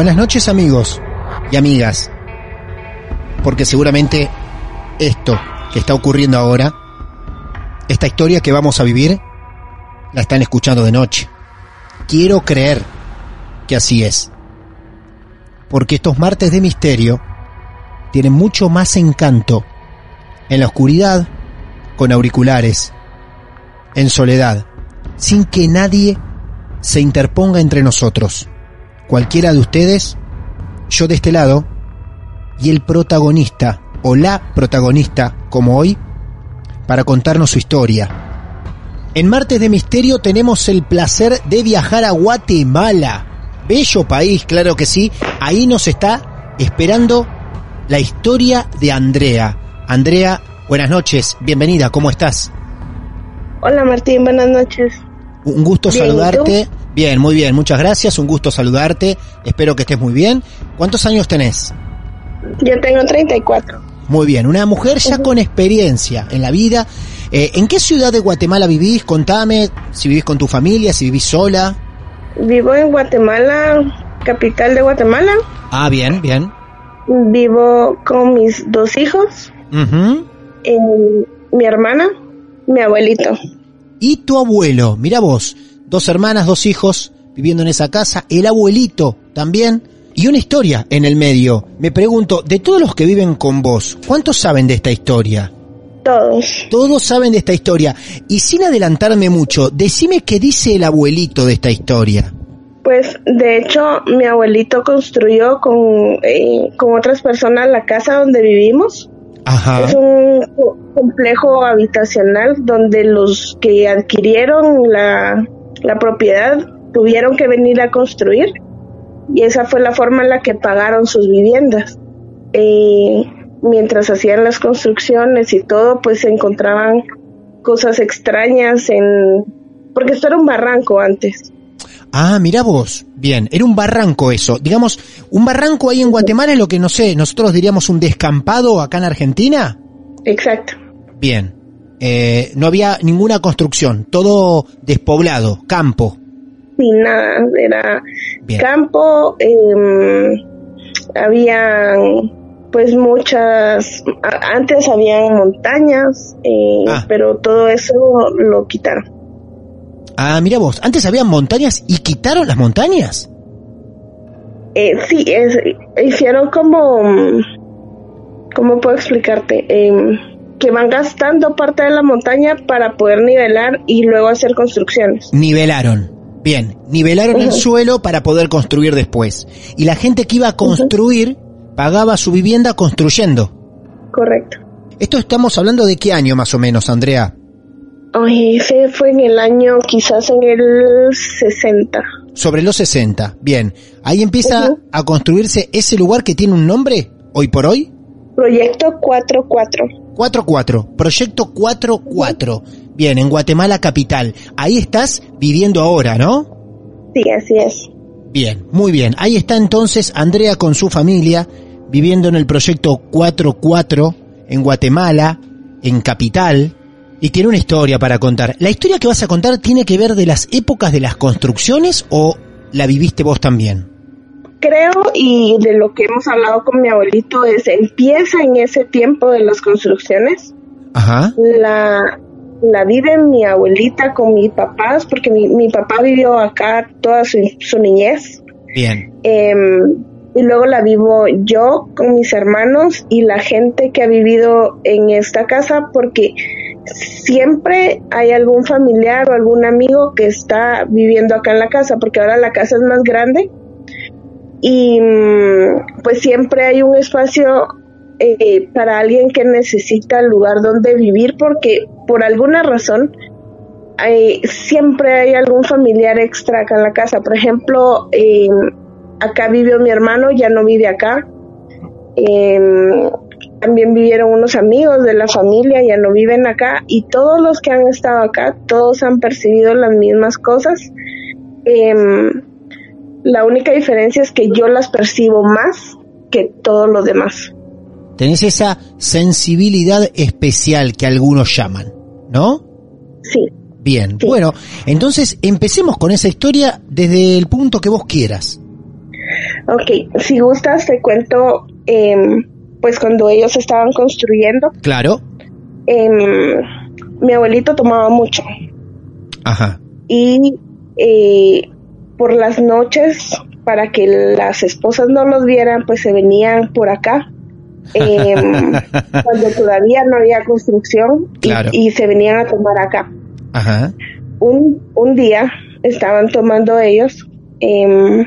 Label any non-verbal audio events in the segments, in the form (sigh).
Buenas noches amigos y amigas, porque seguramente esto que está ocurriendo ahora, esta historia que vamos a vivir, la están escuchando de noche. Quiero creer que así es, porque estos martes de misterio tienen mucho más encanto en la oscuridad, con auriculares, en soledad, sin que nadie se interponga entre nosotros cualquiera de ustedes, yo de este lado, y el protagonista o la protagonista, como hoy, para contarnos su historia. En Martes de Misterio tenemos el placer de viajar a Guatemala. Bello país, claro que sí. Ahí nos está esperando la historia de Andrea. Andrea, buenas noches, bienvenida, ¿cómo estás? Hola Martín, buenas noches. Un gusto Bien, ¿y saludarte. Bien, muy bien, muchas gracias, un gusto saludarte. Espero que estés muy bien. ¿Cuántos años tenés? Yo tengo 34. Muy bien, una mujer ya con experiencia en la vida. Eh, ¿En qué ciudad de Guatemala vivís? Contame si vivís con tu familia, si vivís sola. Vivo en Guatemala, capital de Guatemala. Ah, bien, bien. Vivo con mis dos hijos, eh, mi hermana, mi abuelito. Y tu abuelo, mira vos, dos hermanas, dos hijos viviendo en esa casa, el abuelito también. Y una historia en el medio. Me pregunto, de todos los que viven con vos, ¿cuántos saben de esta historia? Todos. Todos saben de esta historia. Y sin adelantarme mucho, decime qué dice el abuelito de esta historia. Pues de hecho mi abuelito construyó con, eh, con otras personas la casa donde vivimos. Ajá. Es un co- complejo habitacional donde los que adquirieron la, la propiedad tuvieron que venir a construir y esa fue la forma en la que pagaron sus viviendas. Eh, mientras hacían las construcciones y todo, pues se encontraban cosas extrañas en... porque esto era un barranco antes. Ah, mira vos. Bien, era un barranco eso. Digamos, un barranco ahí en Guatemala es lo que, no sé, nosotros diríamos un descampado acá en Argentina. Exacto. Bien. Eh, no había ninguna construcción, todo despoblado, campo. Sin nada, era Bien. campo, eh, habían pues muchas, antes habían montañas, eh, Ah. pero todo eso lo quitaron. Ah, mira vos, antes había montañas y quitaron las montañas. Eh, sí, es, hicieron como, ¿cómo puedo explicarte? Em, que van gastando parte de la montaña para poder nivelar y luego hacer construcciones. Nivelaron. Bien, nivelaron el suelo para poder construir después. Y la gente que iba a construir pagaba su vivienda construyendo. Correcto. Esto estamos hablando de qué año más o menos, Andrea. Ay, ese fue en el año quizás en el 60. Sobre los 60. Bien, ahí empieza a construirse ese lugar que tiene un nombre, hoy por hoy. Proyecto 44. 44, Proyecto 44. Bien, en Guatemala capital. Ahí estás viviendo ahora, ¿no? Sí, así es. Bien, muy bien. Ahí está entonces Andrea con su familia viviendo en el proyecto 44 en Guatemala, en Capital, y tiene una historia para contar. ¿La historia que vas a contar tiene que ver de las épocas de las construcciones o la viviste vos también? Creo, y de lo que hemos hablado con mi abuelito, es empieza en ese tiempo de las construcciones. Ajá. La, la vive mi abuelita con mis papás, porque mi, mi papá vivió acá toda su, su niñez. Bien. Em, y luego la vivo yo con mis hermanos y la gente que ha vivido en esta casa porque siempre hay algún familiar o algún amigo que está viviendo acá en la casa porque ahora la casa es más grande y mm, pues siempre hay un espacio eh, para alguien que necesita lugar donde vivir porque por alguna razón hay, siempre hay algún familiar extra acá en la casa. Por ejemplo, eh, acá vivió mi hermano, ya no vive acá. Em, también vivieron unos amigos de la familia, ya no viven acá. Y todos los que han estado acá, todos han percibido las mismas cosas. Em, la única diferencia es que yo las percibo más que todos los demás. Tenés esa sensibilidad especial que algunos llaman, ¿no? Sí. Bien, bueno, entonces empecemos con esa historia desde el punto que vos quieras. Ok, si gustas te cuento, em, pues cuando ellos estaban construyendo, Claro. em, mi abuelito tomaba mucho Ajá. y eh, por las noches, para que las esposas no los vieran, pues se venían por acá. em, (laughs) cuando todavía no había construcción y- Claro. y, se venían a tomar acá. Ajá. un, un día estaban tomando ellos em,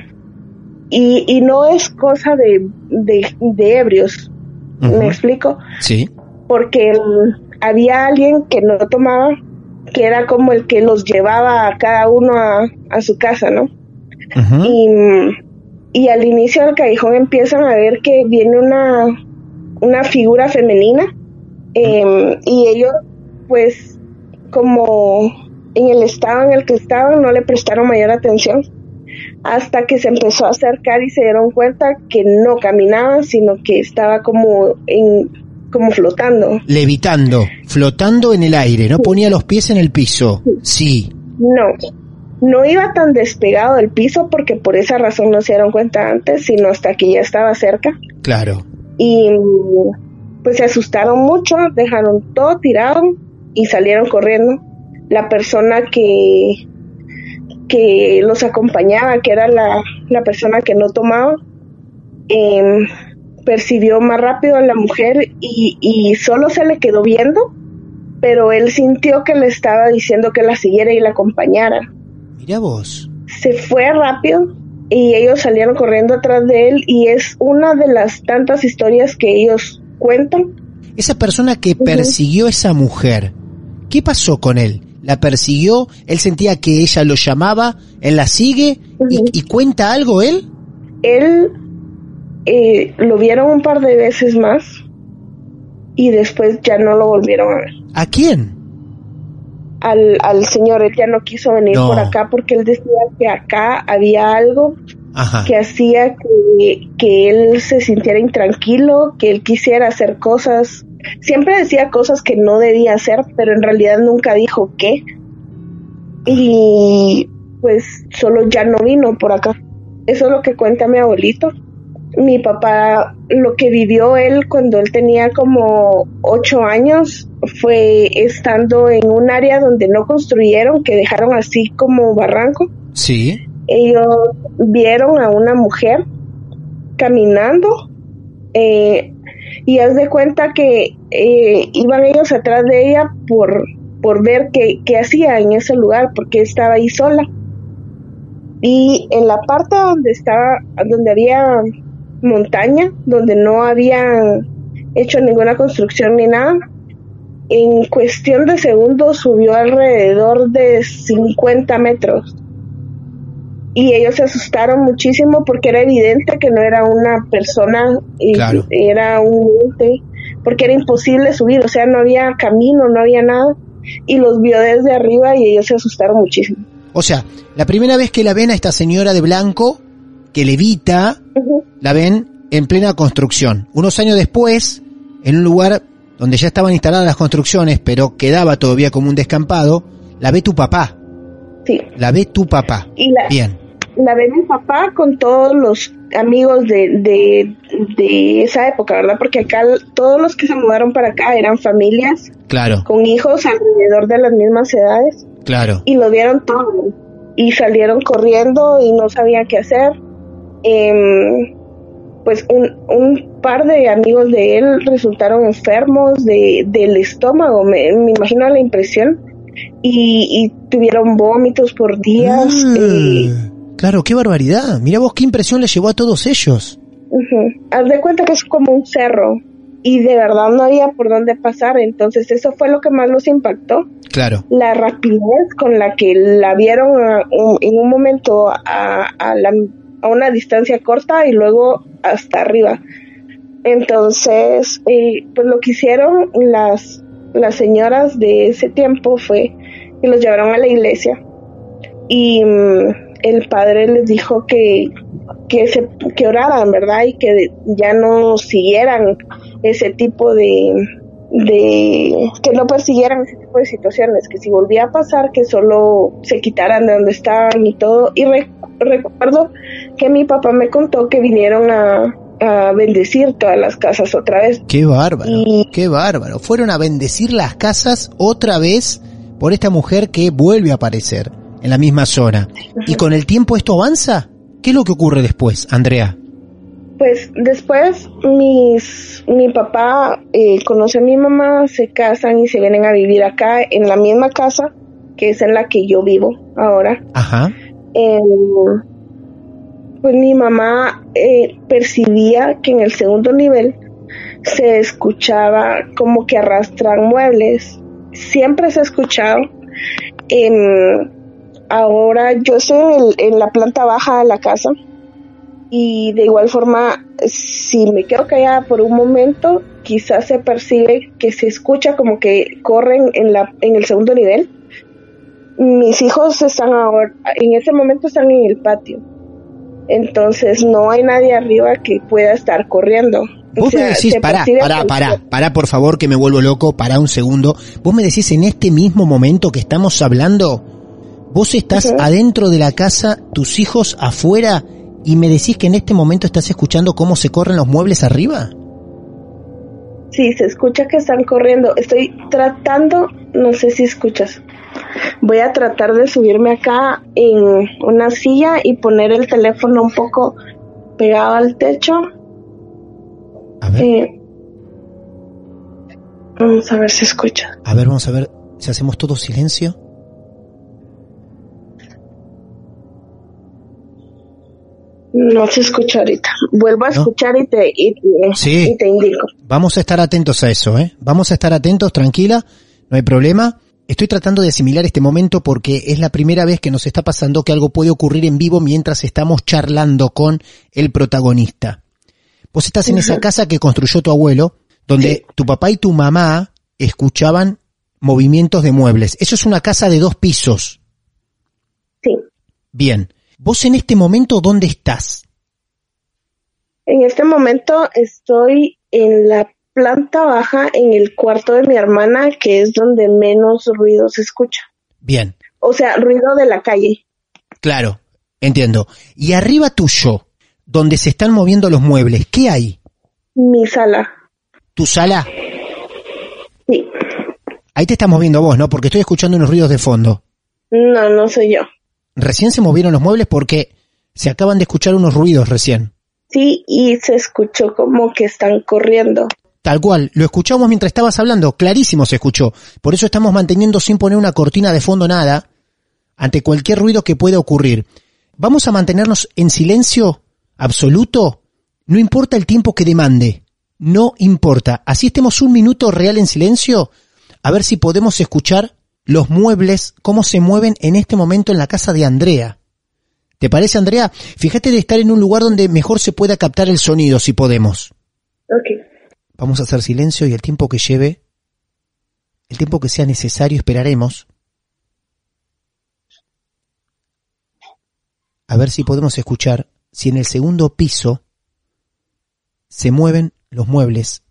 y, y no es cosa de, de, de ebrios. ¿me explico? Sí. Porque había alguien que no tomaba, que era como el que los llevaba a cada uno a, a su casa, ¿no? Y, y al inicio del callejón empiezan a ver que viene una, una figura femenina em, y ellos pues como en el estado en el que estaban no le prestaron mayor atención hasta que se empezó a acercar y se dieron cuenta que no caminaba sino que estaba como en como flotando. Levitando, flotando en el aire, no ponía los pies en el piso. Sí. no no iba tan despegado del piso porque por esa razón no se dieron cuenta antes sino hasta que ya estaba cerca Claro. y pues se asustaron mucho, dejaron todo tirado y salieron corriendo. La persona que, que los acompañaba, que era la, la persona que no tomaba, em, percibió más rápido a la mujer y, y solo se le quedó viendo, pero él sintió que le estaba diciendo que la siguiera y la acompañara Mira vos. se fue rápido y ellos salieron corriendo atrás de él y es una de las tantas historias que ellos cuentan. Esa persona que persiguió a esa mujer, ¿qué pasó con él? ¿La persiguió? ¿Él sentía que ella lo llamaba? ¿Él la sigue? ¿Y, cuenta algo él? Él eh, lo vieron un par de veces más y después ya no lo volvieron a ver. ¿A quién? Al, al señor, él ya no quiso venir No. por acá porque él decía que acá había algo Ajá. que hacía que, que él se sintiera intranquilo, que él quisiera hacer cosas. Siempre decía cosas que no debía hacer, pero en realidad nunca dijo qué. Y pues solo ya no vino por acá. Eso es lo que cuenta mi abuelito. Mi papá, lo que vivió él cuando él tenía como ocho años fue estando en un área donde no construyeron, que dejaron así como barranco Sí. ellos vieron a una mujer caminando eh, y haz de cuenta que eh, iban ellos atrás de ella por, por ver qué, qué hacía en ese lugar porque estaba ahí sola y en la parte donde estaba donde había montaña donde no habían hecho ninguna construcción ni nada en cuestión de segundos subió alrededor de 50 metros y ellos se asustaron muchísimo porque era evidente que no era una persona, y Claro. era un porque era imposible subir, o sea, no había camino, no había nada, y los vio desde arriba y ellos se asustaron muchísimo. O sea, la primera vez que la ven a esta señora de blanco, que levita, la ven en plena construcción. Unos años después, en un lugar donde ya estaban instaladas las construcciones, pero quedaba todavía como un descampado, la ve tu papá. Sí. La ve tu papá. Y la, Bien. la ve mi papá con todos los amigos de, de, de esa época, ¿verdad? Porque acá todos los que se mudaron para acá eran familias Claro, con hijos alrededor de las mismas edades claro. y lo vieron todo y salieron corriendo y no sabían qué hacer. Em, pues un, un par de amigos de él resultaron enfermos de, del estómago, me, me imagino la impresión, y, y tuvieron vómitos por días. eh, Ah, claro, qué barbaridad. Mira vos qué impresión le llevó a todos ellos. Haz de cuenta que es como un cerro y de verdad no había por dónde pasar, entonces eso fue lo que más los impactó, Claro. la rapidez con la que la vieron a- un- en un momento a, a, la- a una distancia corta y luego hasta arriba. Entonces, eh, pues lo que hicieron las, las señoras de ese tiempo fue que los llevaron a la iglesia y mm, el padre les dijo que que oraran, ¿verdad? Y que ya no siguieran ese tipo de de que no persiguieran ese tipo de situaciones, que si volvía a pasar que solo se quitaran de donde estaban y todo. Y recuerdo que mi papá me contó que vinieron a, a bendecir todas las casas otra vez. Qué bárbaro, Y- qué bárbaro. Fueron a bendecir las casas otra vez por esta mujer que vuelve a aparecer en la misma zona. ¿Y con el tiempo esto avanza? ¿Qué es lo que ocurre después, Andrea? Pues después mis, mi papá eh, conoce a mi mamá, se casan y se vienen a vivir acá en la misma casa que es en la que yo vivo ahora. Ajá. Eh, pues mi mamá eh, percibía que en el segundo nivel se escuchaba como que arrastran muebles. Siempre se ha escuchado. Ahora yo estoy en la planta baja de la casa y de igual forma si me quedo callada por un momento quizás se percibe que se escucha como que corren en la en el segundo nivel mis hijos están ahora en ese momento están en el patio entonces no hay nadie arriba que pueda estar corriendo O Vos me decís, pará, pará, pará, pará por favor que me vuelvo loco, pará un segundo. Vos me decís en este mismo momento que estamos hablando, vos estás adentro de la casa, tus hijos afuera, y me decís que en este momento estás escuchando cómo se corren los muebles arriba. Sí, se escucha que están corriendo. Estoy tratando, no sé si escuchas. Voy a tratar de subirme acá en una silla y poner el teléfono un poco pegado al techo. A ver, Eh, vamos a ver si escucha. a ver, vamos a ver si hacemos todo silencio. No se escucha ahorita. Vuelvo a ¿No? escuchar y te, y, Sí. y te indico. Vamos a estar atentos a eso, ¿eh? Vamos a estar atentos, tranquila, no hay problema. Estoy tratando de asimilar este momento porque es la primera vez que nos está pasando que algo puede ocurrir en vivo mientras estamos charlando con el protagonista. Vos estás en esa casa que construyó tu abuelo, donde tu papá y tu mamá escuchaban movimientos de muebles. Eso es una casa de dos pisos. Sí. Bien. Vos en este momento, ¿dónde estás? En este momento estoy en la planta baja, en el cuarto de mi hermana, que es donde menos ruido se escucha. Bien. O sea, ruido de la calle. Claro, entiendo. Y arriba tuyo, donde se están moviendo los muebles, ¿qué hay? Mi sala. ¿Tu sala? Sí. Ahí te estás moviendo vos, ¿no? Porque estoy escuchando unos ruidos de fondo. No, no soy yo. Recién se movieron los muebles porque se acaban de escuchar unos ruidos recién. Sí, y se escuchó como que están corriendo. Tal cual, lo escuchamos mientras estabas hablando, clarísimo se escuchó. Por eso estamos manteniendo sin poner una cortina de fondo nada, ante cualquier ruido que pueda ocurrir. Vamos a mantenernos en silencio absoluto, no importa el tiempo que demande, no importa. Así estemos un minuto real en silencio, a ver si podemos escuchar los muebles, cómo se mueven en este momento en la casa de Andrea. ¿Te parece, Andrea? Fíjate de estar en un lugar donde mejor se pueda captar el sonido, si podemos. Ok. Vamos a hacer silencio y el tiempo que lleve, el tiempo que sea necesario, esperaremos. A ver si podemos escuchar si en el segundo piso se mueven los muebles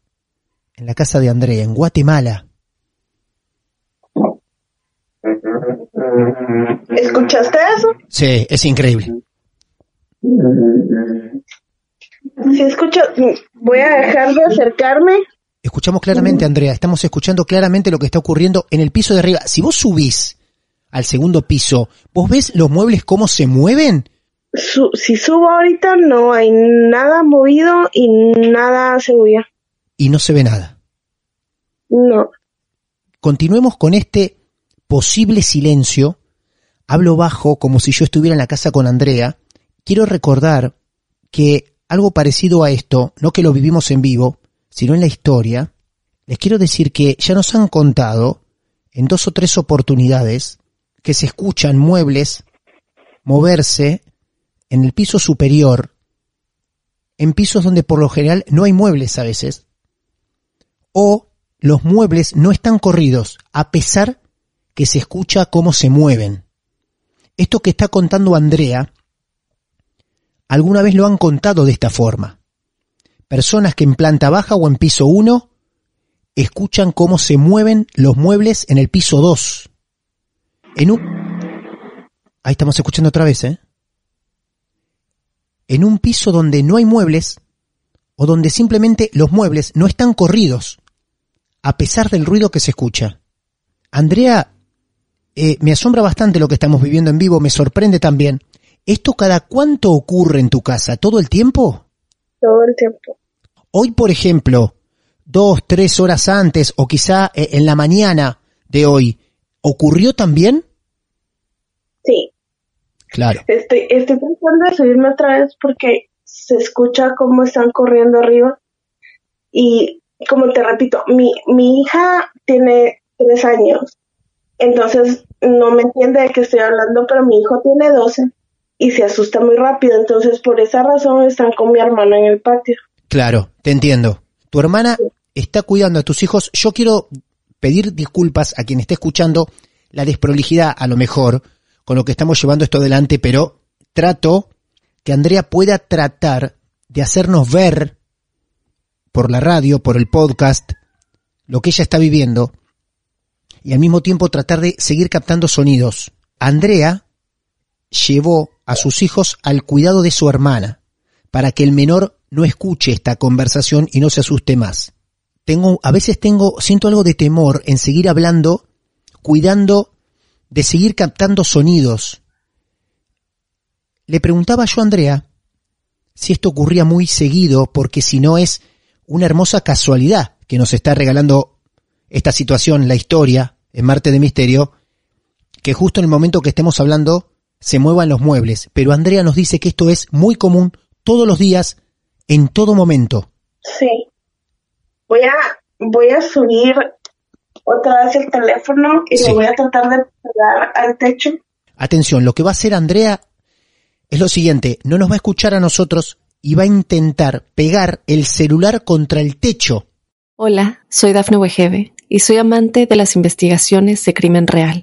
en la casa de Andrea, en Guatemala. ¿Escuchaste eso? Sí, es increíble. Si escucho, voy a dejar de acercarme. Escuchamos claramente, Andrea, estamos escuchando claramente lo que está ocurriendo en el piso de arriba. Si vos subís al segundo piso, ¿vos ves los muebles cómo se mueven? Su- si subo ahorita no hay nada movido y nada se bulla. Y no se ve nada. No. Continuemos con este posible silencio. Hablo bajo como si yo estuviera en la casa con Andrea. Quiero recordar que algo parecido a esto, no que lo vivimos en vivo, sino en la historia, les quiero decir que ya nos han contado en dos o tres oportunidades que se escuchan muebles moverse en el piso superior, en pisos donde por lo general no hay muebles a veces, o los muebles no están corridos, a pesar que se escucha cómo se mueven. Esto que está contando Andrea, alguna vez lo han contado de esta forma. Personas que en planta baja o en piso 1 escuchan cómo se mueven los muebles en el piso 2. En un... Ahí estamos escuchando otra vez, ¿eh? En un piso donde no hay muebles o donde simplemente los muebles no están corridos, a pesar del ruido que se escucha. Andrea, eh, me asombra bastante lo que estamos viviendo en vivo, me sorprende también. ¿Esto cada cuánto ocurre en tu casa? ¿Todo el tiempo? Todo el tiempo. Hoy, por ejemplo, dos, tres horas antes o quizá eh, en la mañana de hoy, ¿ocurrió también? Sí. Claro. Estoy, estoy pensando en subirme otra vez porque se escucha cómo están corriendo arriba. Y como te repito, mi, mi hija tiene tres años. Entonces no me entiende de qué estoy hablando, pero mi hijo tiene 12 y se asusta muy rápido. Entonces por esa razón están con mi hermana en el patio. Claro, te entiendo. Tu hermana está cuidando a tus hijos. Yo quiero pedir disculpas a quien esté escuchando la desprolijidad, a lo mejor, con lo que estamos llevando esto adelante, pero trato que Andrea pueda tratar de hacernos ver por la radio, por el podcast, lo que ella está viviendo y al mismo tiempo tratar de seguir captando sonidos. Andrea llevó a sus hijos al cuidado de su hermana para que el menor no escuche esta conversación y no se asuste más. Tengo, a veces tengo, siento algo de temor en seguir hablando, cuidando de seguir captando sonidos. Le preguntaba yo a Andrea si esto ocurría muy seguido, porque si no es una hermosa casualidad que nos está regalando esta situación, la historia, en Marte de Misterio, que justo en el momento que estemos hablando se muevan los muebles. Pero Andrea nos dice que esto es muy común todos los días, en todo momento. Sí. Voy a, voy a subir otra vez el teléfono y Sí. lo voy a tratar de pegar al techo. Atención, lo que va a hacer Andrea es lo siguiente, no nos va a escuchar a nosotros y va a intentar pegar el celular contra el techo. Hola, soy Dafne Wegebe y soy amante de las investigaciones de crimen real.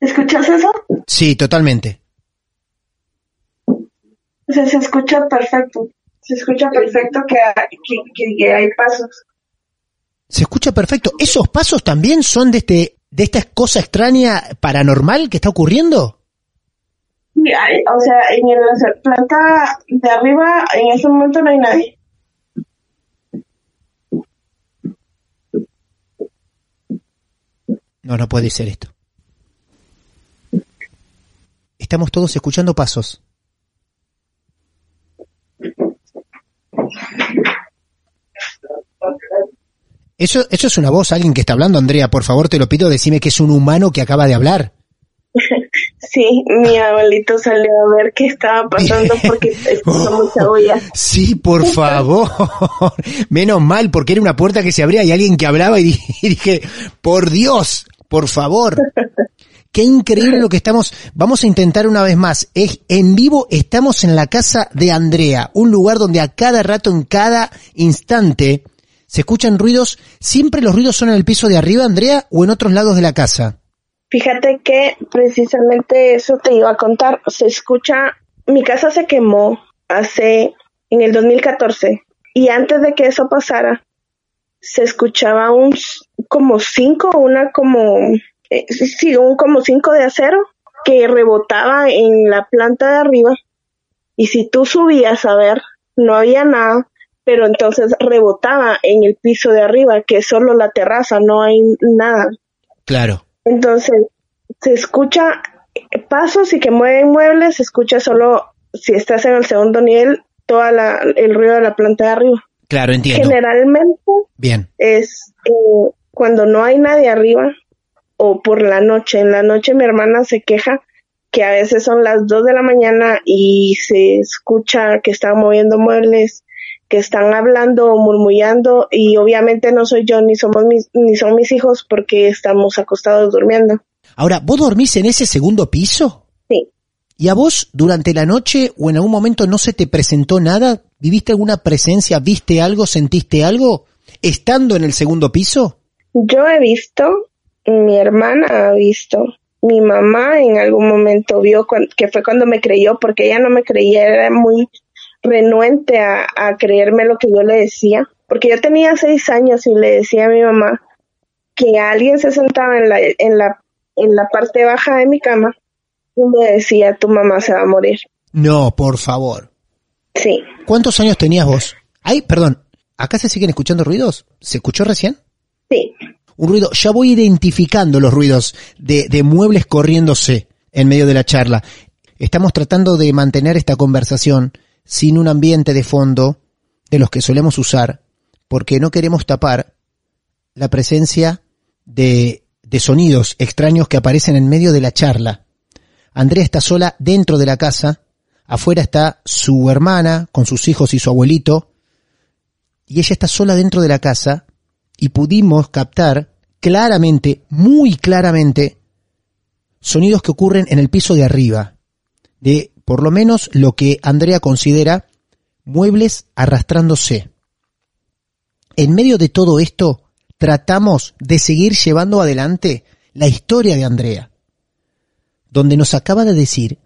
¿Escuchas eso? Sí, totalmente. O sea, se escucha perfecto. Se escucha perfecto que, que, que- que hay pasos. Se escucha perfecto. ¿Esos pasos también son de este de esta cosa extraña paranormal que está ocurriendo? Hay- o sea, en la planta de arriba, en ese momento no hay nadie. No, no puede ser esto. Estamos todos escuchando pasos. Eso, eso es una voz, alguien que está hablando, Andrea, por favor te lo pido, decime que es un humano que acaba de hablar. (laughs) Sí, mi abuelito salió a ver qué estaba pasando porque escuchó mucha bulla. Sí, por (laughs) favor. (laughs) Menos mal, porque era una puerta que se abría y alguien que hablaba y dije, por Dios, por favor. Qué increíble lo que estamos. Vamos a intentar una vez más. Es en vivo, estamos en la casa de Andrea, un lugar donde a cada rato, en cada instante, se escuchan ruidos. ¿Siempre los ruidos son en el piso de arriba, Andrea, o en otros lados de la casa? Fíjate que precisamente eso te iba a contar. Se escucha, mi casa se quemó hace, en el 2014, y antes de que eso pasara, se escuchaba un, como cinco, una como, eh, sí, un como cinco de acero que rebotaba en la planta de arriba. Y si tú subías a ver, no había nada, pero entonces rebotaba en el piso de arriba, que es solo la terraza, no hay nada. Claro. Entonces, se escucha pasos y que mueven muebles, se escucha solo si estás en el segundo nivel, toda la, el ruido de la planta de arriba. Claro, entiendo. Generalmente Bien. es eh, cuando no hay nadie arriba o por la noche. En la noche mi hermana se queja que a veces son las 2 de la mañana y se escucha que están moviendo muebles, que están hablando o murmullando y obviamente no soy yo ni somos mis, ni son mis hijos porque estamos acostados durmiendo. Ahora, ¿vos dormís en ese segundo piso? Sí. ¿Y a vos durante la noche o en algún momento no se te presentó nada? ¿Viviste alguna presencia? ¿Viste algo? ¿Sentiste algo? ¿Estando en el segundo piso? Yo he visto, mi hermana ha visto, mi mamá en algún momento vio que fue cuando me creyó, porque ella no me creía, era muy renuente a, a creerme lo que yo le decía, porque yo tenía seis años y le decía a mi mamá que alguien se sentaba en la, en la, en la parte baja de mi cama y me decía, tu mamá se va a morir. No, por favor. Sí, ¿Cuántos años tenías vos? Ay, perdón. ¿Acá se siguen escuchando ruidos? ¿Se escuchó recién? sí, Un ruido. Ya voy identificando los ruidos de, muebles corriéndose en medio de la charla. Estamos tratando de mantener esta conversación sin un ambiente de fondo de los que solemos usar, porque no queremos tapar la presencia de, de sonidos extraños que aparecen en medio de la charla. Andrea está sola dentro de la casa, afuera está su hermana con sus hijos y su abuelito, y ella está sola dentro de la casa y pudimos captar claramente, muy claramente, sonidos que ocurren en el piso de arriba, de por lo menos lo que Andrea considera muebles arrastrándose. En medio de todo esto, tratamos de seguir llevando adelante la historia de Andrea, donde nos acaba de decir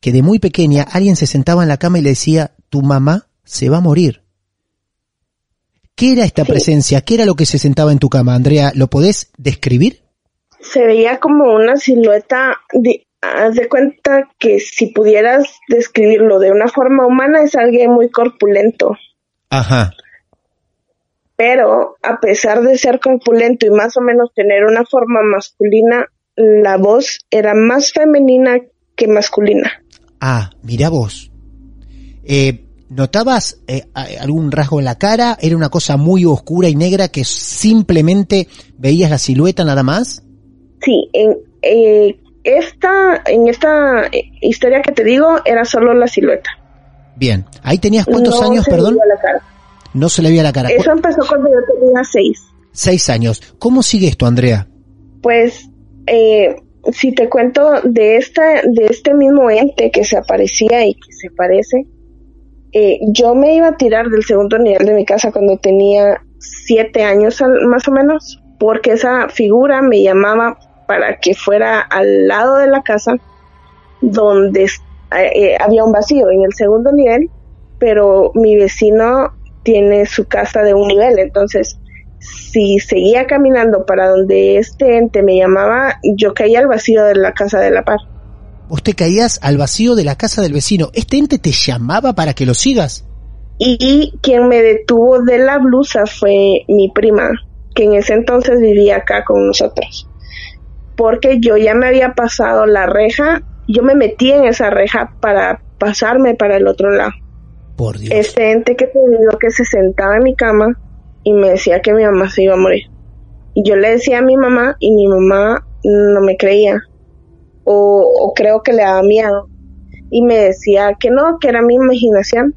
que de muy pequeña alguien se sentaba en la cama y le decía, tu mamá se va a morir. ¿Qué era esta Sí. presencia? ¿Qué era lo que se sentaba en tu cama, Andrea? ¿Lo podés describir? se veía como una silueta de, haz de cuenta que si pudieras describirlo de una forma humana es alguien muy corpulento, Ajá. pero a pesar de ser corpulento y más o menos tener una forma masculina, la voz era más femenina que masculina. Ah, mira vos. Eh, ¿Notabas eh, algún rasgo en la cara? ¿Era una cosa muy oscura y negra que simplemente veías la silueta nada más? Sí, en eh, esta en esta eh, historia que te digo era solo la silueta. Bien. ¿Ahí tenías cuántos No años, se perdón? la cara. No se le veía la cara. Eso empezó cuando yo tenía seis. Seis años. ¿Cómo sigue esto, Andrea? Pues, eh, si te cuento de esta, de este mismo ente que se aparecía y que se parece, eh, yo me iba a tirar del segundo nivel de mi casa cuando tenía siete años más o menos, porque esa figura me llamaba para que fuera al lado de la casa donde eh, eh, había un vacío en el segundo nivel, pero mi vecino tiene su casa de un nivel, entonces si seguía caminando para donde este ente me llamaba, yo caía al vacío de la casa de la par. Vos te caías al vacío de la casa del vecino. ¿Este ente te llamaba para que lo sigas? Y quien me detuvo de la blusa fue mi prima, que en ese entonces vivía acá con nosotros. Porque yo ya me había pasado la reja, yo me metí en esa reja para pasarme para el otro lado. Por Dios. Este ente que te digo que se sentaba en mi cama y me decía que mi mamá se iba a morir. Y yo le decía a mi mamá y mi mamá no me creía. O, o creo que le daba miedo. Y me decía que no, que era mi imaginación.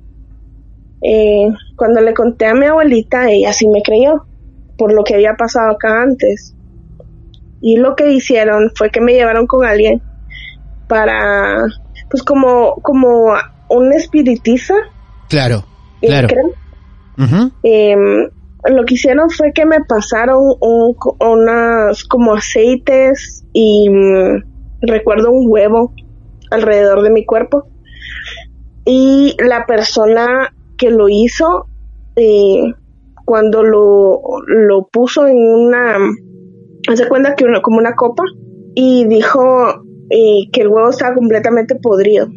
Eh, cuando le conté a mi abuelita, ella sí me creyó por lo que había pasado acá antes. Y lo que hicieron fue que me llevaron con alguien para, pues como, como un espiritista. Claro, eh, claro. creo. Em, lo que hicieron fue que me pasaron un, unas como aceites y mm, recuerdo un huevo alrededor de mi cuerpo. Y la persona que lo hizo eh, cuando lo, lo puso en una hace cuenta que una, como una copa y dijo eh, que el huevo estaba completamente podrido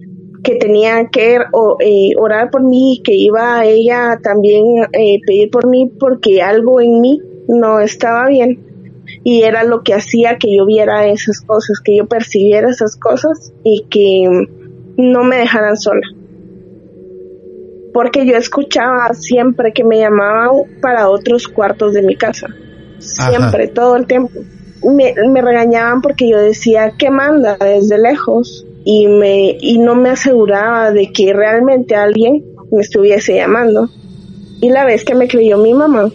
que tenía que o, eh, orar por mí, que iba a ella también eh, pedir por mí porque algo en mí no estaba bien y era lo que hacía que yo viera esas cosas, que yo percibiera esas cosas y que no me dejaran sola. Porque yo escuchaba siempre que me llamaban para otros cuartos de mi casa. Siempre, Ajá. todo el tiempo. Me, me regañaban porque yo decía, ¿qué manda desde lejos? y me y no me aseguraba de que realmente alguien me estuviese llamando. Y la vez que me creyó mi mamá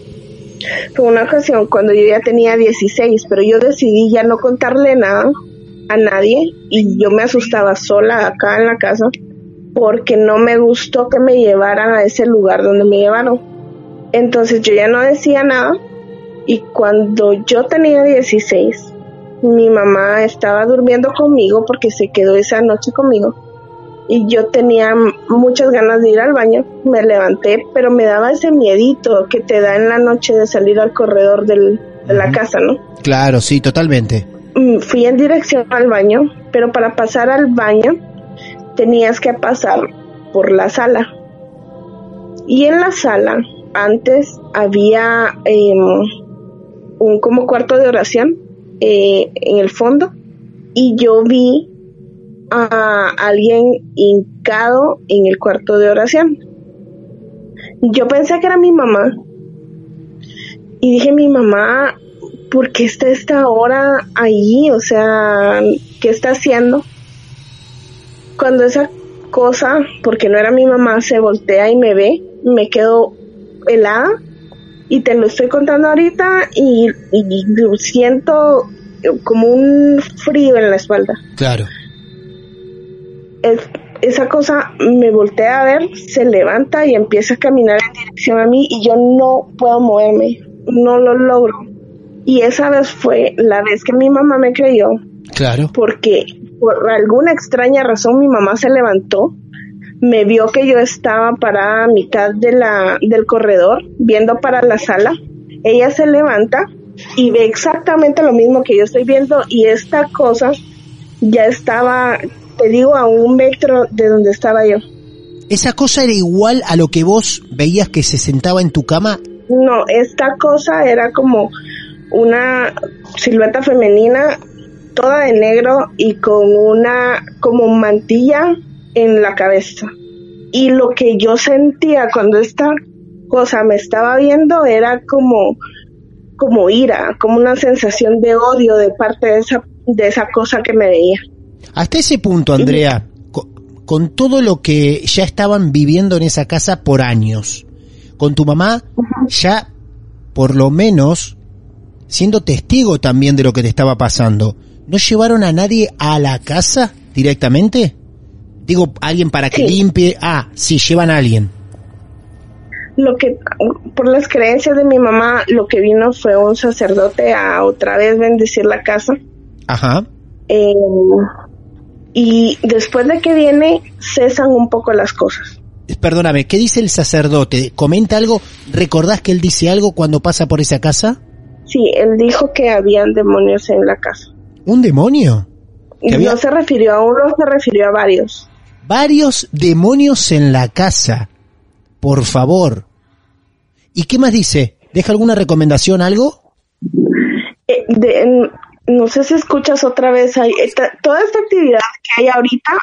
fue una ocasión cuando yo ya tenía 16, pero yo decidí ya no contarle nada a nadie y yo me asustaba sola acá en la casa porque no me gustó que me llevaran a ese lugar donde me llevaron. Entonces yo ya no decía nada y cuando yo tenía 16 mi mamá estaba durmiendo conmigo porque se quedó esa noche conmigo y yo tenía muchas ganas de ir al baño. Me levanté, pero me daba ese miedito que te da en la noche de salir al corredor del, de la casa, ¿no? Claro, sí, totalmente. Mm, Fui en dirección al baño, pero para pasar al baño tenías que pasar por la sala. Y en la sala antes había eh, un como cuarto de oración eh, en el fondo y yo vi a alguien hincado en el cuarto de oración. Yo pensé que era mi mamá y dije mi mamá, ¿por qué está esta hora ahí? O sea, ¿qué está haciendo? Cuando esa cosa, porque no era mi mamá, se voltea y me ve, me quedo helada y te lo estoy contando ahorita y, y siento como un frío en la espalda. Claro. Es, esa cosa me voltea a ver, se levanta y empieza a caminar en dirección a mí y yo no puedo moverme, no lo logro. Y esa vez fue la vez que mi mamá me creyó, Claro. porque por alguna extraña razón mi mamá se levantó, me vio que yo estaba parada a mitad de la, del corredor, viendo para la sala. Ella se levanta y ve exactamente lo mismo que yo estoy viendo y esta cosa ya estaba, te digo, a un metro de donde estaba yo. ¿Esa cosa era igual a lo que vos veías que se sentaba en tu cama? No, esta cosa era como una silueta femenina, toda de negro y con una como mantilla en la cabeza. Y lo que yo sentía cuando esta cosa me estaba viendo era como como ira, como una sensación de odio de parte de esa de esa cosa que me veía. Hasta ese punto, Andrea, co- con, todo lo que ya estaban viviendo en esa casa por años, con tu mamá ya por lo menos siendo testigo también de lo que te estaba pasando, ¿no llevaron a nadie a la casa directamente? Digo, alguien para que Sí. limpie. Ah, sí, llevan a alguien. Lo que por las creencias de mi mamá, lo que vino fue un sacerdote a otra vez bendecir la casa. Ajá. Eh, y después de que viene, cesan un poco las cosas. Perdóname, ¿qué dice el sacerdote? ¿Comenta algo? ¿Recordás que él dice algo cuando pasa por esa casa? Sí, él dijo que habían demonios en la casa. ¿Un demonio? Y ¿Que había- no se refirió a uno, se refirió a varios. Varios demonios en la casa. Por favor. ¿Y qué más dice? ¿Deja alguna recomendación, algo? Eh, de- no sé si escuchas otra vez, ahí, esta- toda esta actividad que hay ahorita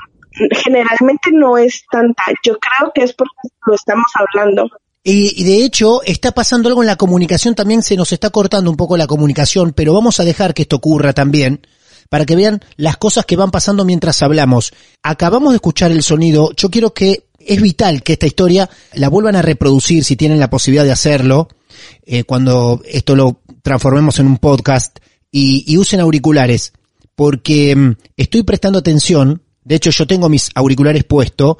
generalmente no es tanta. Yo creo que es porque lo estamos hablando. Y, y de hecho, está pasando algo en la comunicación también, se nos está cortando un poco la comunicación, pero vamos a dejar que esto ocurra también, para que vean las cosas que van pasando mientras hablamos. Acabamos de escuchar el sonido, yo quiero que es vital que esta historia la vuelvan a reproducir si tienen la posibilidad de hacerlo, eh, cuando esto lo transformemos en un podcast y, y usen auriculares, porque mm, estoy prestando atención, de hecho yo tengo mis auriculares puestos,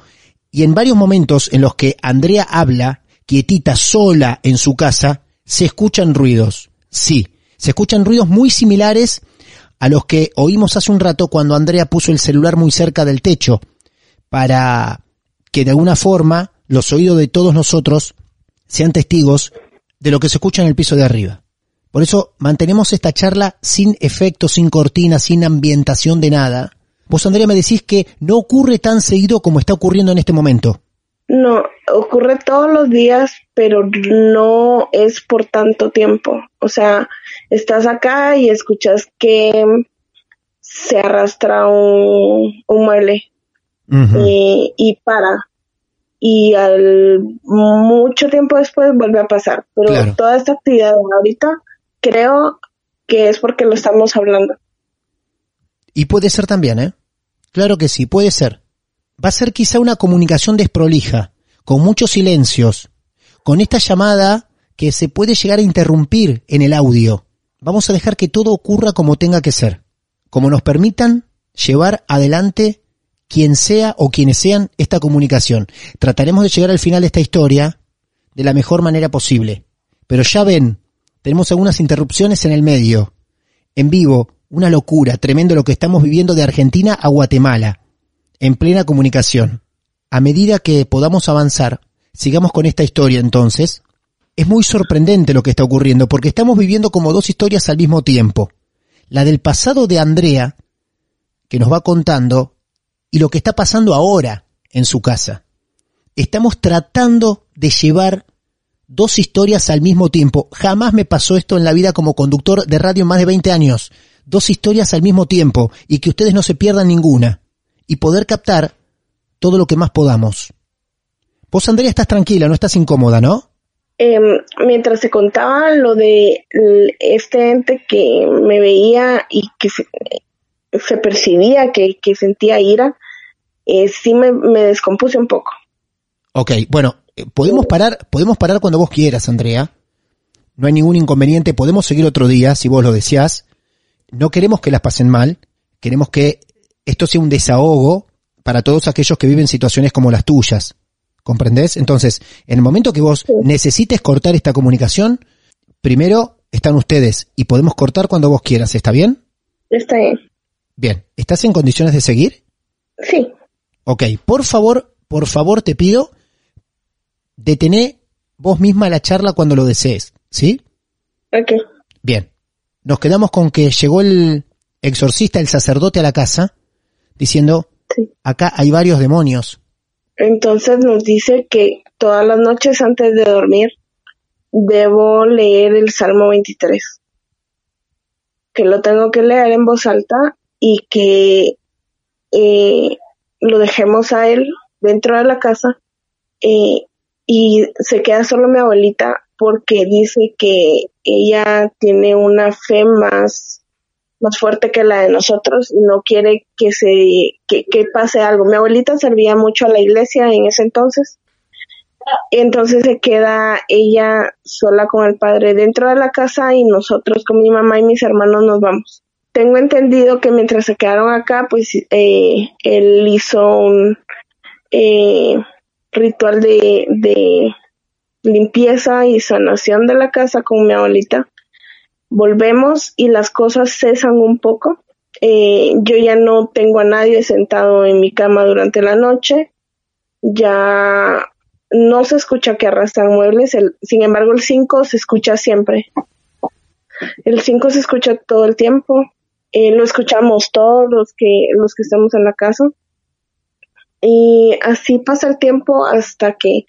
y en varios momentos en los que Andrea habla, quietita, sola en su casa, se escuchan ruidos. Sí, se escuchan ruidos muy similares a los que oímos hace un rato cuando Andrea puso el celular muy cerca del techo para que de alguna forma los oídos de todos nosotros sean testigos de lo que se escucha en el piso de arriba. Por eso mantenemos esta charla sin efecto, sin cortina, sin ambientación de nada. Vos, Andrea, me decís que no ocurre tan seguido como está ocurriendo en este momento. No, ocurre todos los días, pero no es por tanto tiempo. O sea, estás acá y escuchas que se arrastra un, un mueble y, y, para. Y al mucho tiempo después vuelve a pasar. Pero toda esta actividad ahorita creo que es porque lo estamos hablando. Y puede ser también, ¿eh? Claro que sí, puede ser. Va a ser quizá una comunicación desprolija, con muchos silencios, con esta llamada que se puede llegar a interrumpir en el audio. Vamos a dejar que todo ocurra como tenga que ser, como nos permitan llevar adelante quien sea o quienes sean esta comunicación. Trataremos de llegar al final de esta historia de la mejor manera posible. Pero ya ven, tenemos algunas interrupciones en el medio. En vivo, una locura, tremendo lo que estamos viviendo de Argentina a Guatemala, en plena comunicación. A medida que podamos avanzar, sigamos con esta historia entonces. Es muy sorprendente lo que está ocurriendo porque estamos viviendo como dos historias al mismo tiempo. La del pasado de Andrea, que nos va contando, y lo que está pasando ahora en su casa. Estamos tratando de llevar dos historias al mismo tiempo. Jamás me pasó esto en la vida como conductor de radio en más de 20 años. Dos historias al mismo tiempo y que ustedes no se pierdan ninguna. Y poder captar todo lo que más podamos. Vos, Andrea, estás tranquila, no estás incómoda, ¿no? Eh, mientras se contaba lo de este ente que me veía y que se, se percibía que, que, sentía ira, eh, sí me, me descompuse un poco. Ok, bueno, podemos parar, podemos parar cuando vos quieras, Andrea. No hay ningún inconveniente, podemos seguir otro día si vos lo deseás. No queremos que las pasen mal, queremos que esto sea un desahogo para todos aquellos que viven situaciones como las tuyas. ¿Comprendés? Entonces, en el momento que vos necesites cortar esta comunicación, primero están ustedes y podemos cortar cuando vos quieras, ¿está bien? Está bien. Bien, ¿estás en condiciones de seguir? Sí. Ok, por favor, por favor te pido detené vos misma la charla cuando lo desees, ¿sí? Ok. Bien. Nos quedamos con que llegó el exorcista, el sacerdote a la casa, diciendo, sí. acá hay varios demonios. Entonces nos dice que todas las noches antes de dormir debo leer el Salmo 23. Que lo tengo que leer en voz alta y que eh, lo dejemos a él dentro de la casa eh, y se queda solo mi abuelita porque dice que ella tiene una fe más más fuerte que la de nosotros y no quiere que se que, que pase algo. Mi abuelita servía mucho a la iglesia en ese entonces. Entonces se queda ella sola con el padre dentro de la casa y nosotros con mi mamá y mis hermanos nos vamos. Tengo entendido que mientras se quedaron acá, pues eh, él hizo un eh, ritual de, limpieza y sanación de la casa con mi abuelita. Volvemos y las cosas cesan un poco. Eh, yo ya no tengo a nadie sentado en mi cama durante la noche. Ya no se escucha que arrastran muebles. El, sin embargo, el 5 se escucha siempre. El 5 se escucha todo el tiempo. Eh, lo escuchamos todos los que, los que estamos en la casa. Y así pasa el tiempo hasta que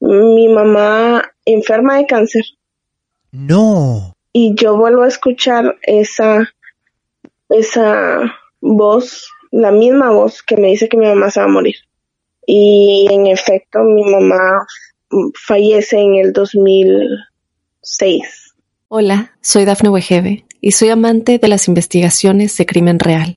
mi mamá enferma de cáncer. No. Y yo vuelvo a escuchar esa, esa voz, la misma voz que me dice que mi mamá se va a morir. Y en efecto, mi mamá fallece en el 2006. Hola, soy Dafne Wegebe y soy amante de las investigaciones de crimen real.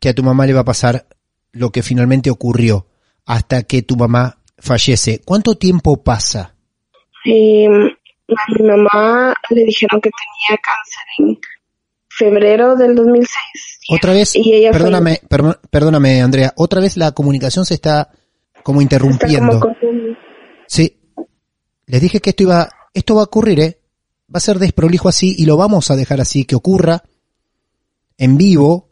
que a tu mamá le va a pasar lo que finalmente ocurrió hasta que tu mamá fallece, ¿cuánto tiempo pasa? Eh, a mi mamá le dijeron que tenía cáncer en febrero del 2006. Otra vez, Y ella fue- perdóname, per- perdóname Andrea, otra vez la comunicación se está como Está interrumpiendo. como con- Sí, les dije que esto iba, esto va a ocurrir, ¿eh? Va a ser desprolijo así y lo vamos a dejar así, que ocurra en vivo.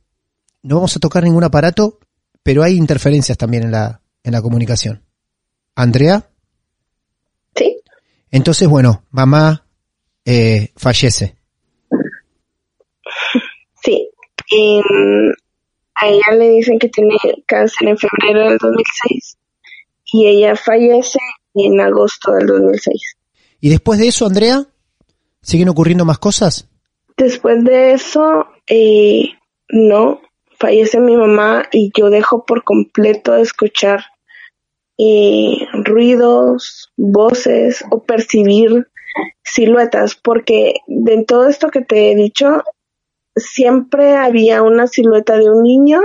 No vamos a tocar ningún aparato, pero hay interferencias también en la, en la comunicación. Andrea, Sí, entonces bueno, mamá eh, fallece. sí. Em, a ella le dicen que tiene cáncer en febrero del 2006 y ella fallece en agosto del 2006. Y después de eso, Andrea, ¿siguen ocurriendo más cosas? Después de eso, eh, no, fallece mi mamá y yo dejo por completo de escuchar eh, ruidos, voces o percibir siluetas, porque de todo esto que te he dicho, siempre había una silueta de un niño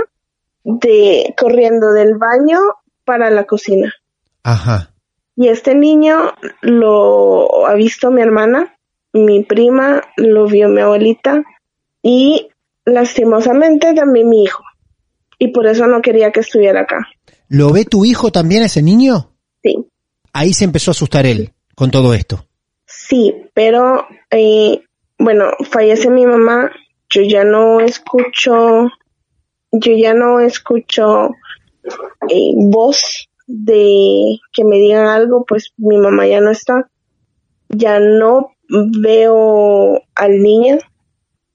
de corriendo del baño para la cocina. Ajá. Y este niño lo ha visto mi hermana, mi prima, lo vio mi abuelita y lastimosamente también mi hijo. Y por eso no quería que estuviera acá. ¿Lo ve tu hijo también, ese niño? Sí, Ahí se empezó a asustar él con todo esto. sí, pero eh, bueno, fallece mi mamá, yo ya no escucho, yo ya no escucho eh, voz de que me digan algo, pues mi mamá ya no está. Ya no veo al niño.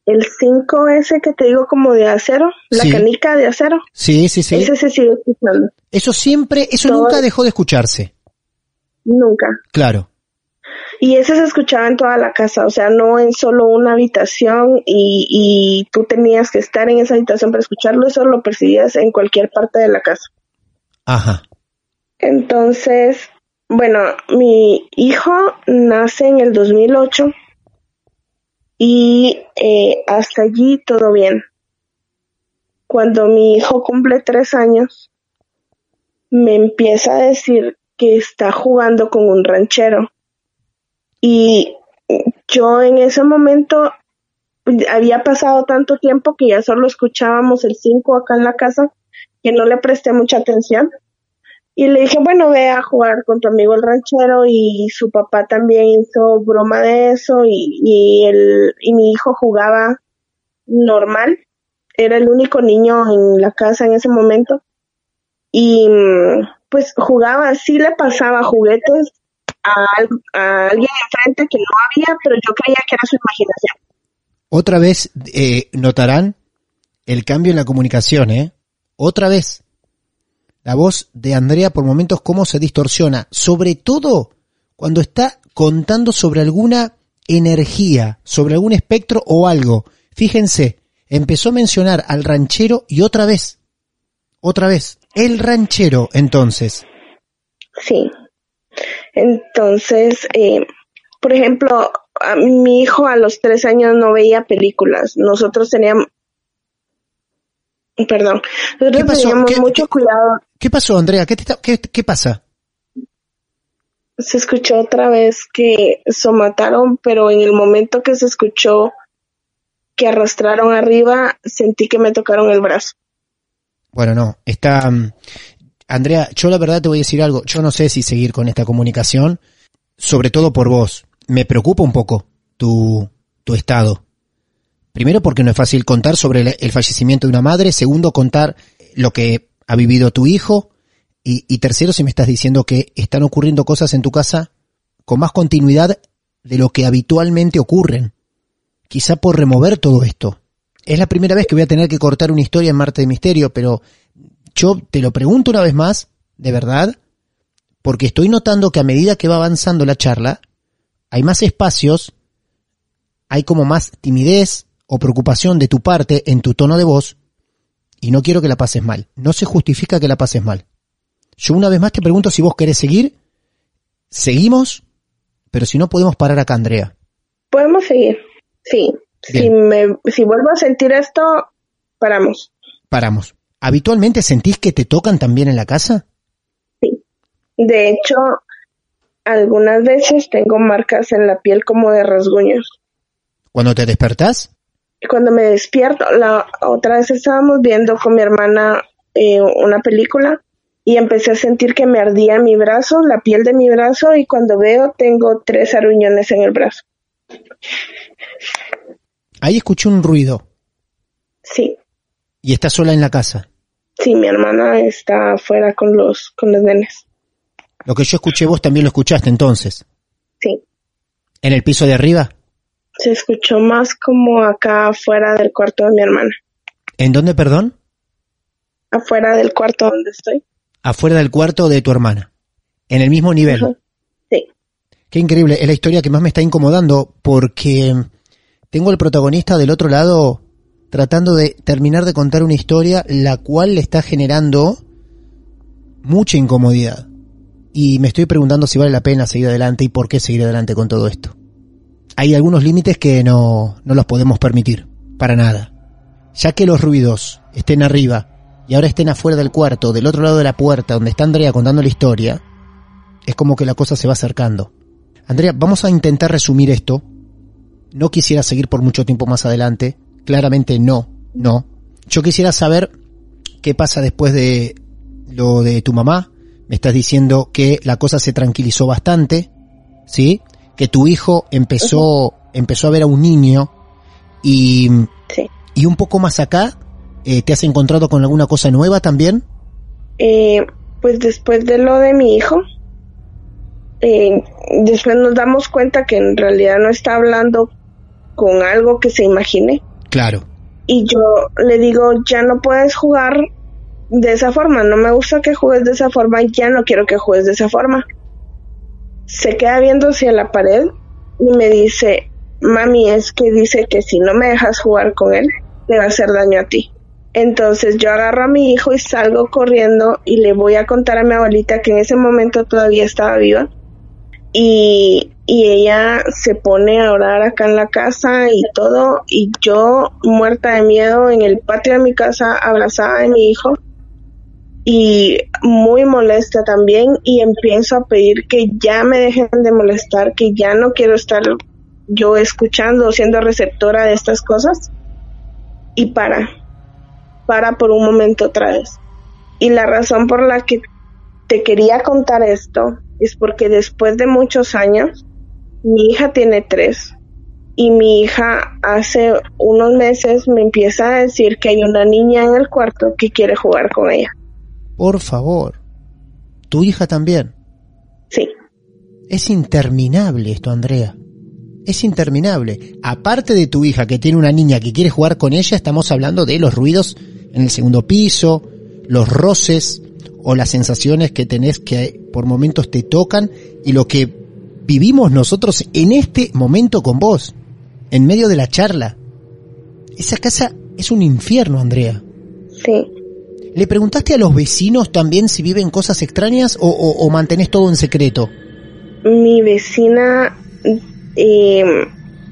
El 5 ese que te digo como de acero, la Sí. canica de acero, Sí, sí, sí. ese se sigue escuchando. Eso siempre, eso Todo- nunca dejó de escucharse. Nunca. Claro. Y ese se escuchaba en toda la casa, o sea, no en solo una habitación y, y tú tenías que estar en esa habitación para escucharlo, eso lo percibías en cualquier parte de la casa. Ajá. Entonces, bueno, mi hijo nace en el 2008 y eh, hasta allí todo bien. Cuando mi hijo cumple tres años, me empieza a decir que está jugando con un ranchero. Y yo en ese momento había pasado tanto tiempo que ya solo escuchábamos el 5 acá en la casa que no le presté mucha atención. Y le dije, bueno, ve a jugar con tu amigo el ranchero y su papá también hizo broma de eso y, y, el, y mi hijo jugaba normal. Era el único niño en la casa en ese momento. Y pues jugaba, sí le pasaba juguetes a, a alguien enfrente que no había, pero yo creía que era su imaginación. Otra vez eh, notarán el cambio en la comunicación, ¿eh? Otra vez. La voz de Andrea por momentos cómo se distorsiona, sobre todo cuando está contando sobre alguna energía, sobre algún espectro o algo. Fíjense, empezó a mencionar al ranchero y otra vez, otra vez, el ranchero entonces. Sí. Entonces, eh, por ejemplo, a mi hijo a los tres años no veía películas. Nosotros teníamos, perdón, nosotros pasó? teníamos ¿Qué- mucho qué- cuidado. ¿Qué pasó, Andrea? ¿Qué, te está- qué, qué pasa? Se escuchó otra vez que somataron, pero en el momento que se escuchó que arrastraron arriba, sentí que me tocaron el brazo. Bueno, no, está... mm, Andrea, yo la verdad te voy a decir algo, yo no sé si seguir con esta comunicación, sobre todo por vos. Me preocupa un poco tu, tu estado. Primero porque no es fácil contar sobre el, el fallecimiento de una madre, segundo contar lo que ha vivido tu hijo y, tercero si me estás diciendo que están ocurriendo cosas en tu casa con más continuidad de lo que habitualmente ocurren. Quizá por remover todo esto. es la primera vez que voy a tener que cortar una historia en Marte de Misterio, pero yo te lo pregunto una vez más, de verdad, porque estoy notando que a medida que va avanzando la charla, hay más espacios, hay como más timidez o preocupación de tu parte en tu tono de voz, y no quiero que la pases mal. No se justifica que la pases mal. Yo una vez más te pregunto si vos querés seguir, seguimos, pero si no podemos parar acá, Andrea. Podemos seguir, sí. Si, me, si vuelvo a sentir esto, paramos. Paramos. ¿Habitualmente sentís que te tocan también en la casa? Sí. De hecho, algunas veces tengo marcas en la piel como de rasguños. ¿Cuando te despertás? Cuando me despierto, la otra vez estábamos viendo con mi hermana eh, una película y empecé a sentir que me ardía mi brazo, la piel de mi brazo, y cuando veo tengo tres aruñones en el brazo. Ahí escuché un ruido. Sí. ¿Y estás sola en la casa? Sí, mi hermana está afuera con los, con los nenes. Lo que yo escuché vos también lo escuchaste entonces. Sí. ¿En el piso de arriba? Se escuchó más como acá afuera del cuarto de mi hermana. ¿En dónde, perdón? Afuera del cuarto donde estoy. Afuera del cuarto de tu hermana. En el mismo nivel. Ajá. Sí. Qué increíble. Es la historia que más me está incomodando porque tengo el protagonista del otro lado tratando de terminar de contar una historia la cual le está generando mucha incomodidad. Y me estoy preguntando si vale la pena seguir adelante y por qué seguir adelante con todo esto. Hay algunos límites que no, no los podemos permitir, para nada. Ya que los ruidos estén arriba y ahora estén afuera del cuarto, del otro lado de la puerta, donde está Andrea contando la historia, es como que la cosa se va acercando. Andrea, vamos a intentar resumir esto. No quisiera seguir por mucho tiempo más adelante. Claramente no, no. Yo quisiera saber qué pasa después de lo de tu mamá. Me estás diciendo que la cosa se tranquilizó bastante, ¿sí? Que tu hijo empezó, empezó a ver a un niño y, Sí. y un poco más acá, eh, ¿te has encontrado con alguna cosa nueva también? Eh, pues después de lo de mi hijo, eh, después nos damos cuenta que en realidad no está hablando con algo que se imagine. Claro. Y yo le digo, ya no puedes jugar de esa forma, no me gusta que juegues de esa forma, ya no quiero que juegues de esa forma. Se queda viendo hacia la pared y me dice, mami, es que dice que si no me dejas jugar con él, te va a hacer daño a ti. Entonces yo agarro a mi hijo y salgo corriendo y le voy a contar a mi abuelita que en ese momento todavía estaba viva. Y, y ella se pone a orar acá en la casa y todo. Y yo muerta de miedo en el patio de mi casa, abrazada de mi hijo. Y muy molesta también. Y empiezo a pedir que ya me dejen de molestar, que ya no quiero estar yo escuchando o siendo receptora de estas cosas. Y para para por un momento otra vez. Y la razón por la que te quería contar esto es porque después de muchos años, mi hija tiene tres y mi hija hace unos meses me empieza a decir que hay una niña en el cuarto que quiere jugar con ella. Por favor. Tu hija también. Sí, Es interminable esto, Andrea. Es interminable. Aparte de tu hija que tiene una niña que quiere jugar con ella, estamos hablando de los ruidos en el segundo piso, los roces o las sensaciones que tenés que por momentos te tocan y lo que vivimos nosotros en este momento con vos, en medio de la charla. Esa casa es un infierno, Andrea. sí. ¿Le preguntaste a los vecinos también si viven cosas extrañas o, o, o mantenés todo en secreto? Mi vecina, eh,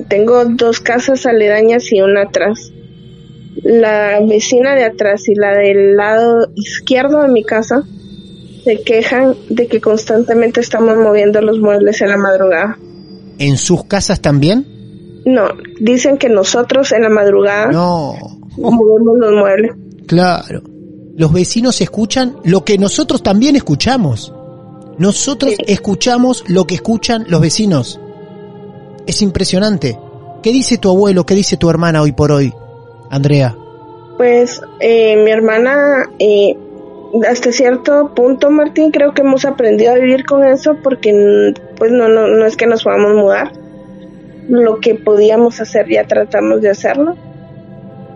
tengo dos casas aledañas y una atrás. La vecina de atrás y la del lado izquierdo de mi casa se quejan de que constantemente estamos moviendo los muebles en la madrugada. ¿En sus casas también? No, dicen que nosotros en la madrugada No. movemos los muebles. Claro. Los vecinos escuchan lo que nosotros también escuchamos. Nosotros Sí. escuchamos lo que escuchan los vecinos. Es impresionante. ¿Qué dice tu abuelo? ¿Qué dice tu hermana hoy por hoy? Andrea. Pues eh, mi hermana, eh, hasta cierto punto, Martín, creo que hemos aprendido a vivir con eso porque pues no, no, no es que nos podamos mudar. Lo que podíamos hacer ya tratamos de hacerlo.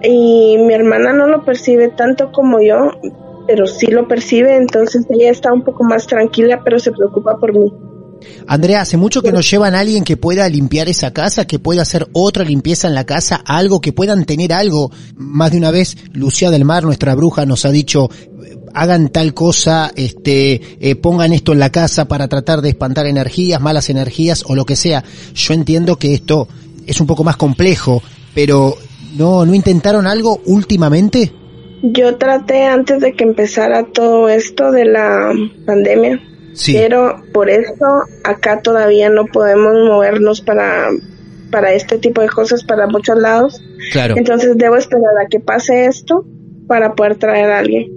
Y mi hermana no lo percibe tanto como yo, pero sí lo percibe, entonces ella está un poco más tranquila, pero se preocupa por mí. Andrea, hace mucho que nos llevan a alguien que pueda limpiar esa casa, que pueda hacer otra limpieza en la casa, algo, que puedan tener algo. Más de una vez, Lucía del Mar, nuestra bruja, nos ha dicho, hagan tal cosa, este, eh, pongan esto en la casa para tratar de espantar energías, malas energías o lo que sea. Yo entiendo que esto es un poco más complejo, pero no, no intentaron algo últimamente. Yo traté antes de que empezara todo esto de la pandemia, pero por eso acá todavía no podemos movernos para para este tipo de cosas para muchos lados. Claro. Entonces debo esperar a que pase esto para poder traer a alguien.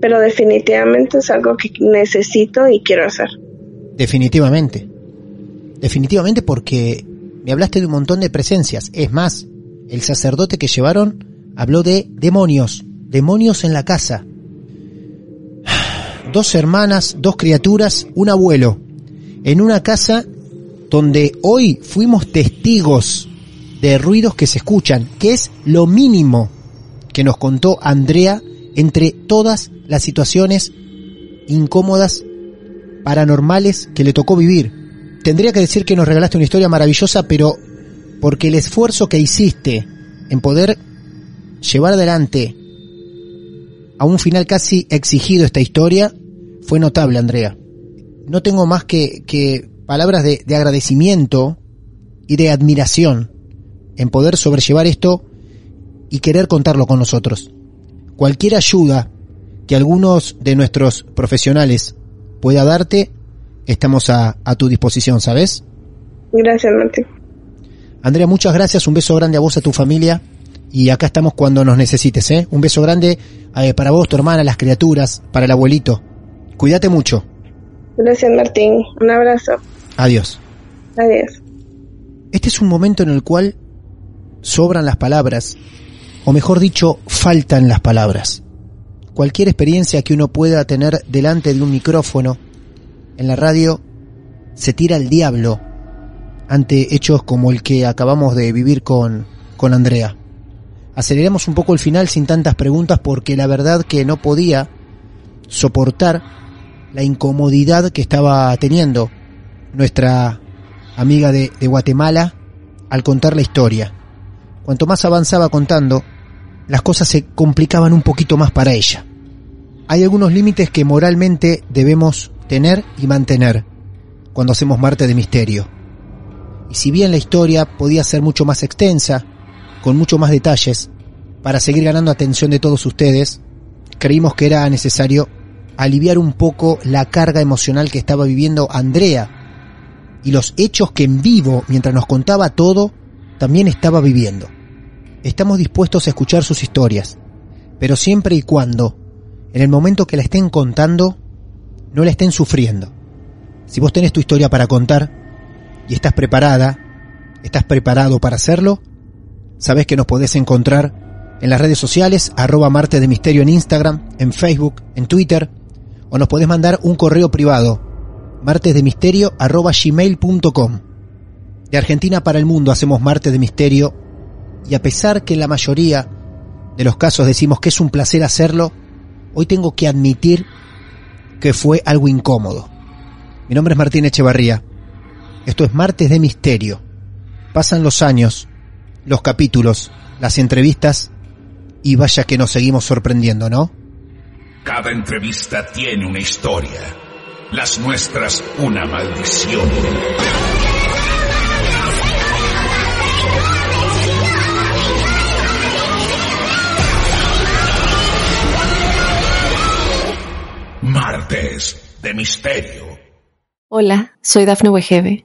Pero definitivamente es algo que necesito y quiero hacer. Definitivamente. Definitivamente porque me hablaste de un montón de presencias. Es más, el sacerdote que llevaron habló de demonios, demonios en la casa dos hermanas, dos criaturas, un abuelo, en una casa donde hoy fuimos testigos de ruidos que se escuchan, que es lo mínimo que nos contó Andrea entre todas las situaciones incómodas, paranormales que le tocó vivir. Tendría que decir que nos regalaste una historia maravillosa, pero porque el esfuerzo que hiciste en poder llevar adelante a un final casi exigido esta historia fue notable, Andrea. No tengo más que, que palabras de, de agradecimiento y de admiración en poder sobrellevar esto y querer contarlo con nosotros. Cualquier ayuda que algunos de nuestros profesionales pueda darte, estamos a, a tu disposición, ¿sabes? Gracias, Martín. Andrea, muchas gracias, un beso grande a vos, a tu familia, y acá estamos cuando nos necesites, ¿eh? Un beso grande eh, para vos, tu hermana, las criaturas, para el abuelito. Cuídate mucho. Gracias, Martín. Un abrazo. Adiós. Adiós. Este es un momento en el cual sobran las palabras, o mejor dicho, faltan las palabras. Cualquier experiencia que uno pueda tener delante de un micrófono, en la radio, se tira al diablo ante hechos como el que acabamos de vivir con, con Andrea. Aceleremos un poco el final sin tantas preguntas porque la verdad que no podía soportar la incomodidad que estaba teniendo nuestra amiga de, Guatemala al contar la historia. Cuanto más avanzaba contando, las cosas se complicaban un poquito más para ella. Hay algunos límites que moralmente debemos tener y mantener cuando hacemos Marte de Misterio. Y si bien la historia podía ser mucho más extensa, con mucho más detalles, para seguir ganando atención de todos ustedes, creímos que era necesario aliviar un poco la carga emocional que estaba viviendo Andrea y los hechos que en vivo, mientras nos contaba todo, también estaba viviendo. Estamos dispuestos a escuchar sus historias, pero siempre y cuando, en el momento que la estén contando, no la estén sufriendo. Si vos tenés tu historia para contar y estás preparada, estás preparado para hacerlo, sabés que nos podés encontrar en las redes sociales, arroba Marte de Misterio en Instagram, en Facebook, en Twitter, o nos podés mandar un correo privado, martesdemisterio.gmail.com. De Argentina para el mundo hacemos Martes de Misterio y a pesar que en la mayoría de los casos decimos que es un placer hacerlo, hoy tengo que admitir que fue algo incómodo. Mi nombre es Martín Echevarría. Esto es Martes de Misterio. Pasan los años, los capítulos, las entrevistas y vaya que nos seguimos sorprendiendo, ¿no? Cada entrevista tiene una historia. Las nuestras una maldición. Martes de Misterio. Hola, soy Dafne Wegebe